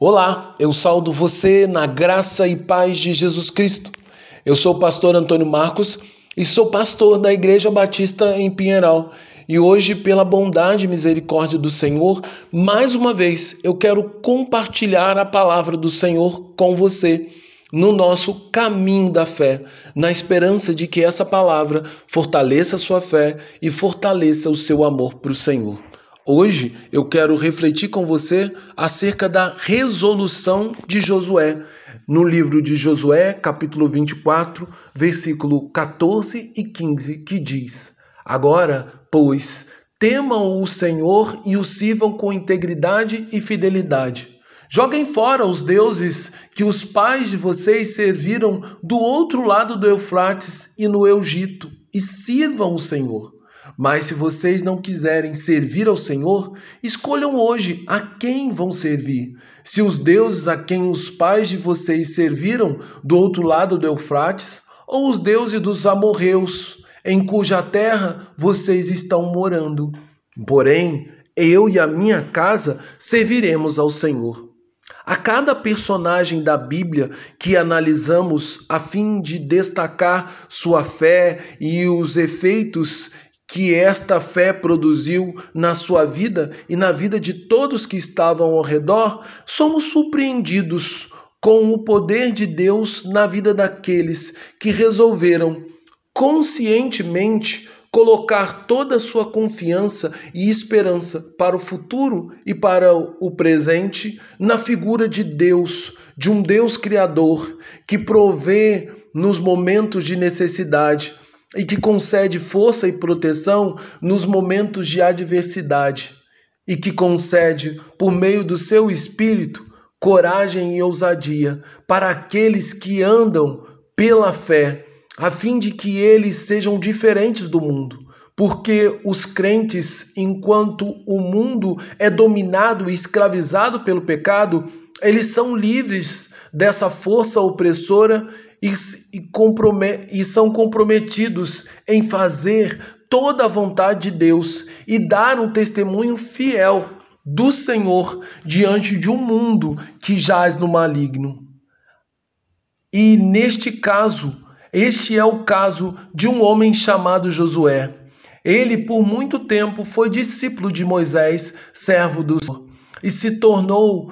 Olá, eu saldo você na graça e paz de Jesus Cristo. Eu sou o pastor Antônio Marcos e sou pastor da Igreja Batista em Pinheiral. E hoje, pela bondade e misericórdia do Senhor, mais uma vez eu quero compartilhar a palavra do Senhor com você no nosso caminho da fé, na esperança de que essa palavra fortaleça a sua fé e fortaleça o seu amor para o Senhor. Hoje eu quero refletir com você acerca da resolução de Josué, no livro de Josué, capítulo 24, versículo 14 e 15, que diz: Agora, pois, temam o Senhor e o sirvam com integridade e fidelidade. Joguem fora os deuses que os pais de vocês serviram do outro lado do Eufrates e no Egito, e sirvam o Senhor. Mas se vocês não quiserem servir ao Senhor, escolham hoje a quem vão servir. Se os deuses a quem os pais de vocês serviram do outro lado do Eufrates, ou os deuses dos amorreus, em cuja terra vocês estão morando. Porém, eu e a minha casa serviremos ao Senhor. A cada personagem da Bíblia que analisamos a fim de destacar sua fé e os efeitos que esta fé produziu na sua vida e na vida de todos que estavam ao redor, somos surpreendidos com o poder de Deus na vida daqueles que resolveram conscientemente colocar toda a sua confiança e esperança para o futuro e para o presente na figura de Deus, de um Deus criador que provê nos momentos de necessidade e que concede força e proteção nos momentos de adversidade e que concede, por meio do seu espírito, coragem e ousadia para aqueles que andam pela fé, a fim de que eles sejam diferentes do mundo. Porque os crentes, enquanto o mundo é dominado e escravizado pelo pecado, eles são livres dessa força opressora e, e, e são comprometidos em fazer toda a vontade de Deus e dar um testemunho fiel do Senhor diante de um mundo que jaz no maligno. E neste caso, este é o caso de um homem chamado Josué. Ele, por muito tempo, foi discípulo de Moisés, servo do Senhor, e se tornou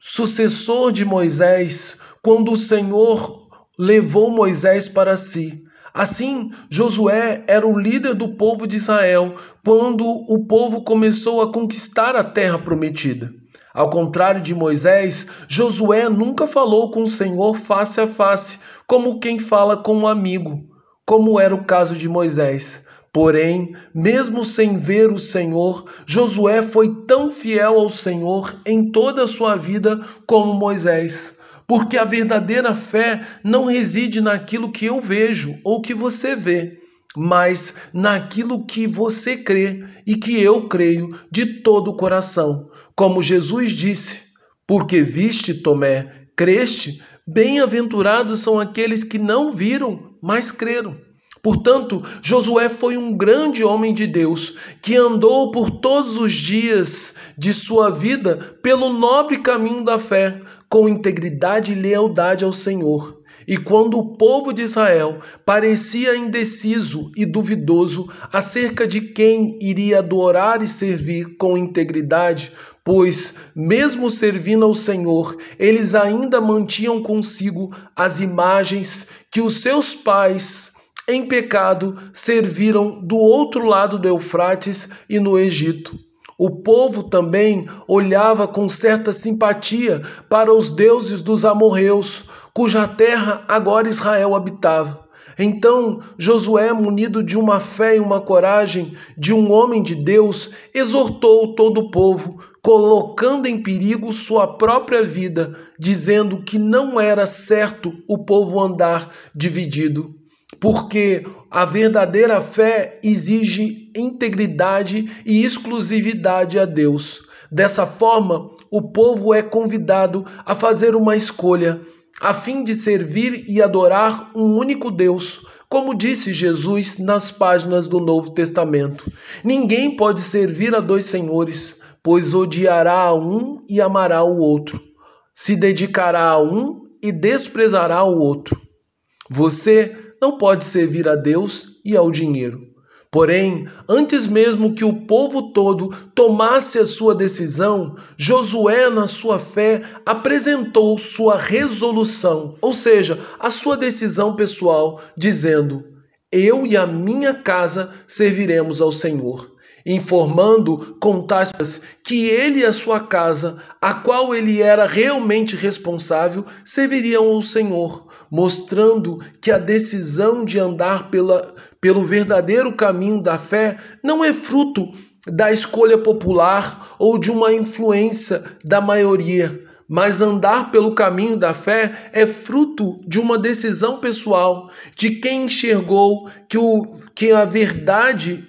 sucessor de Moisés quando o Senhor levou Moisés para si. Assim, Josué era o líder do povo de Israel quando o povo começou a conquistar a terra prometida. Ao contrário de Moisés, Josué nunca falou com o Senhor face a face, como quem fala com um amigo, como era o caso de Moisés. Porém, mesmo sem ver o Senhor, Josué foi tão fiel ao Senhor em toda a sua vida como Moisés. Porque a verdadeira fé não reside naquilo que eu vejo ou que você vê, mas naquilo que você crê e que eu creio de todo o coração. Como Jesus disse: Porque viste, Tomé, creste, bem-aventurados são aqueles que não viram, mas creram. Portanto, Josué foi um grande homem de Deus que andou por todos os dias de sua vida pelo nobre caminho da fé, com integridade e lealdade ao Senhor. E quando o povo de Israel parecia indeciso e duvidoso acerca de quem iria adorar e servir com integridade, pois, mesmo servindo ao Senhor, eles ainda mantinham consigo as imagens que os seus pais em pecado serviram do outro lado do Eufrates e no Egito. O povo também olhava com certa simpatia para os deuses dos amorreus, cuja terra agora Israel habitava. Então Josué, munido de uma fé e uma coragem de um homem de Deus, exortou todo o povo, colocando em perigo sua própria vida, dizendo que não era certo o povo andar dividido porque a verdadeira fé exige integridade e exclusividade a Deus. Dessa forma, o povo é convidado a fazer uma escolha, a fim de servir e adorar um único Deus, como disse Jesus nas páginas do Novo Testamento. Ninguém pode servir a dois senhores, pois odiará a um e amará o outro, se dedicará a um e desprezará o outro. Você não pode servir a Deus e ao dinheiro. Porém, antes mesmo que o povo todo tomasse a sua decisão, Josué, na sua fé, apresentou sua resolução, ou seja, a sua decisão pessoal, dizendo: Eu e a minha casa serviremos ao Senhor informando com taxas que ele e a sua casa, a qual ele era realmente responsável, serviriam ao Senhor, mostrando que a decisão de andar pela, pelo verdadeiro caminho da fé não é fruto da escolha popular ou de uma influência da maioria, mas andar pelo caminho da fé é fruto de uma decisão pessoal, de quem enxergou que, o, que a verdade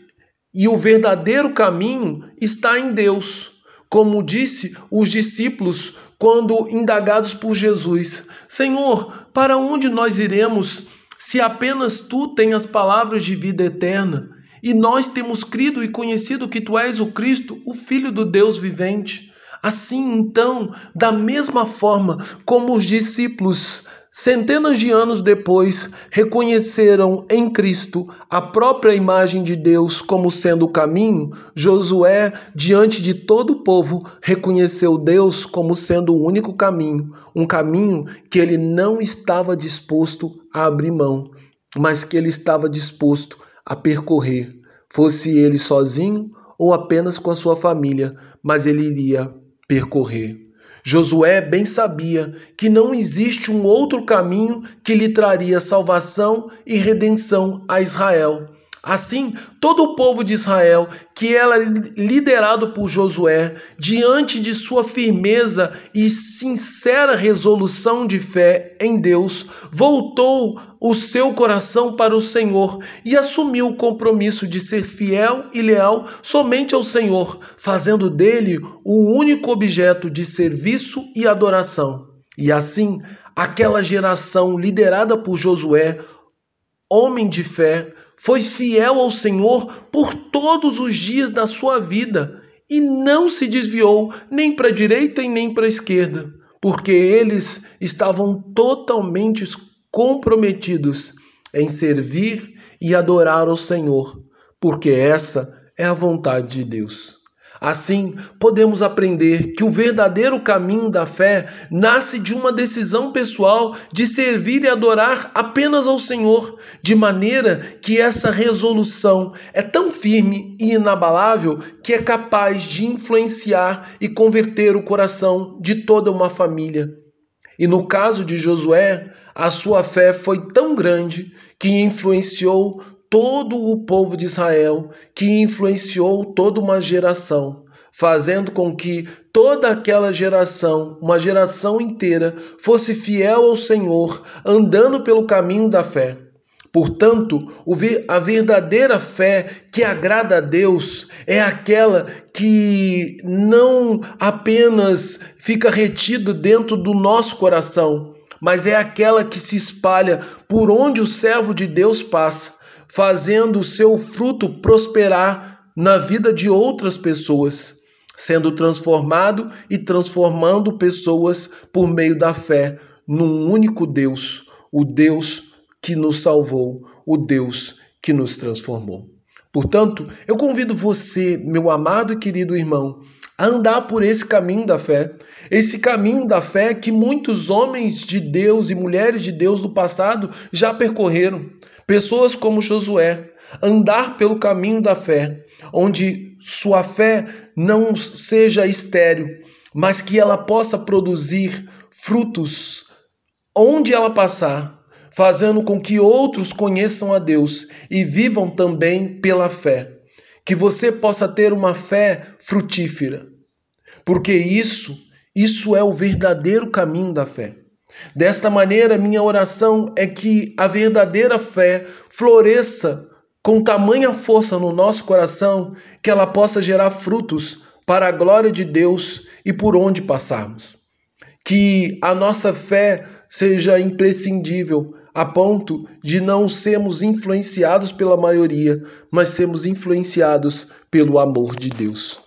e o verdadeiro caminho está em Deus. Como disse os discípulos quando indagados por Jesus: Senhor, para onde nós iremos se apenas tu tens as palavras de vida eterna? E nós temos crido e conhecido que tu és o Cristo, o Filho do Deus vivente. Assim, então, da mesma forma como os discípulos Centenas de anos depois, reconheceram em Cristo a própria imagem de Deus como sendo o caminho. Josué, diante de todo o povo, reconheceu Deus como sendo o único caminho, um caminho que ele não estava disposto a abrir mão, mas que ele estava disposto a percorrer, fosse ele sozinho ou apenas com a sua família, mas ele iria percorrer. Josué bem sabia que não existe um outro caminho que lhe traria salvação e redenção a Israel. Assim, todo o povo de Israel, que era liderado por Josué, diante de sua firmeza e sincera resolução de fé em Deus, voltou o seu coração para o Senhor e assumiu o compromisso de ser fiel e leal somente ao Senhor, fazendo dele o único objeto de serviço e adoração. E assim, aquela geração liderada por Josué, homem de fé, foi fiel ao Senhor por todos os dias da sua vida e não se desviou nem para a direita e nem para a esquerda, porque eles estavam totalmente comprometidos em servir e adorar ao Senhor, porque essa é a vontade de Deus. Assim, podemos aprender que o verdadeiro caminho da fé nasce de uma decisão pessoal de servir e adorar apenas ao Senhor, de maneira que essa resolução é tão firme e inabalável que é capaz de influenciar e converter o coração de toda uma família. E no caso de Josué, a sua fé foi tão grande que influenciou todo o povo de Israel, que influenciou toda uma geração, fazendo com que toda aquela geração, uma geração inteira, fosse fiel ao Senhor, andando pelo caminho da fé. Portanto, a verdadeira fé que agrada a Deus é aquela que não apenas fica retida dentro do nosso coração, mas é aquela que se espalha por onde o servo de Deus passa fazendo o seu fruto prosperar na vida de outras pessoas, sendo transformado e transformando pessoas por meio da fé num único Deus, o Deus que nos salvou, o Deus que nos transformou. Portanto, eu convido você, meu amado e querido irmão, a andar por esse caminho da fé, esse caminho da fé que muitos homens de Deus e mulheres de Deus do passado já percorreram. Pessoas como Josué, andar pelo caminho da fé, onde sua fé não seja estéril, mas que ela possa produzir frutos onde ela passar, fazendo com que outros conheçam a Deus e vivam também pela fé. Que você possa ter uma fé frutífera, porque isso, isso é o verdadeiro caminho da fé. Desta maneira, minha oração é que a verdadeira fé floresça com tamanha força no nosso coração que ela possa gerar frutos para a glória de Deus e por onde passarmos. Que a nossa fé seja imprescindível a ponto de não sermos influenciados pela maioria, mas sermos influenciados pelo amor de Deus.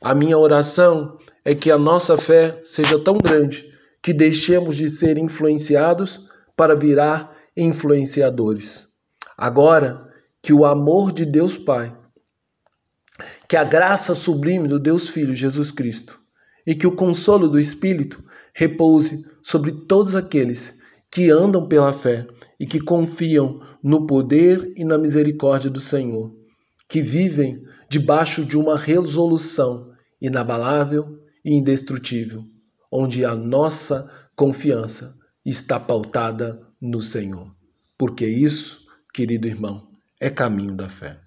A minha oração é que a nossa fé seja tão grande que deixemos de ser influenciados para virar influenciadores. Agora que o amor de Deus Pai, que a graça sublime do Deus Filho Jesus Cristo e que o consolo do Espírito repouse sobre todos aqueles que andam pela fé e que confiam no poder e na misericórdia do Senhor, que vivem debaixo de uma resolução inabalável e indestrutível, onde a nossa confiança está pautada no Senhor. Porque isso, querido irmão, é caminho da fé.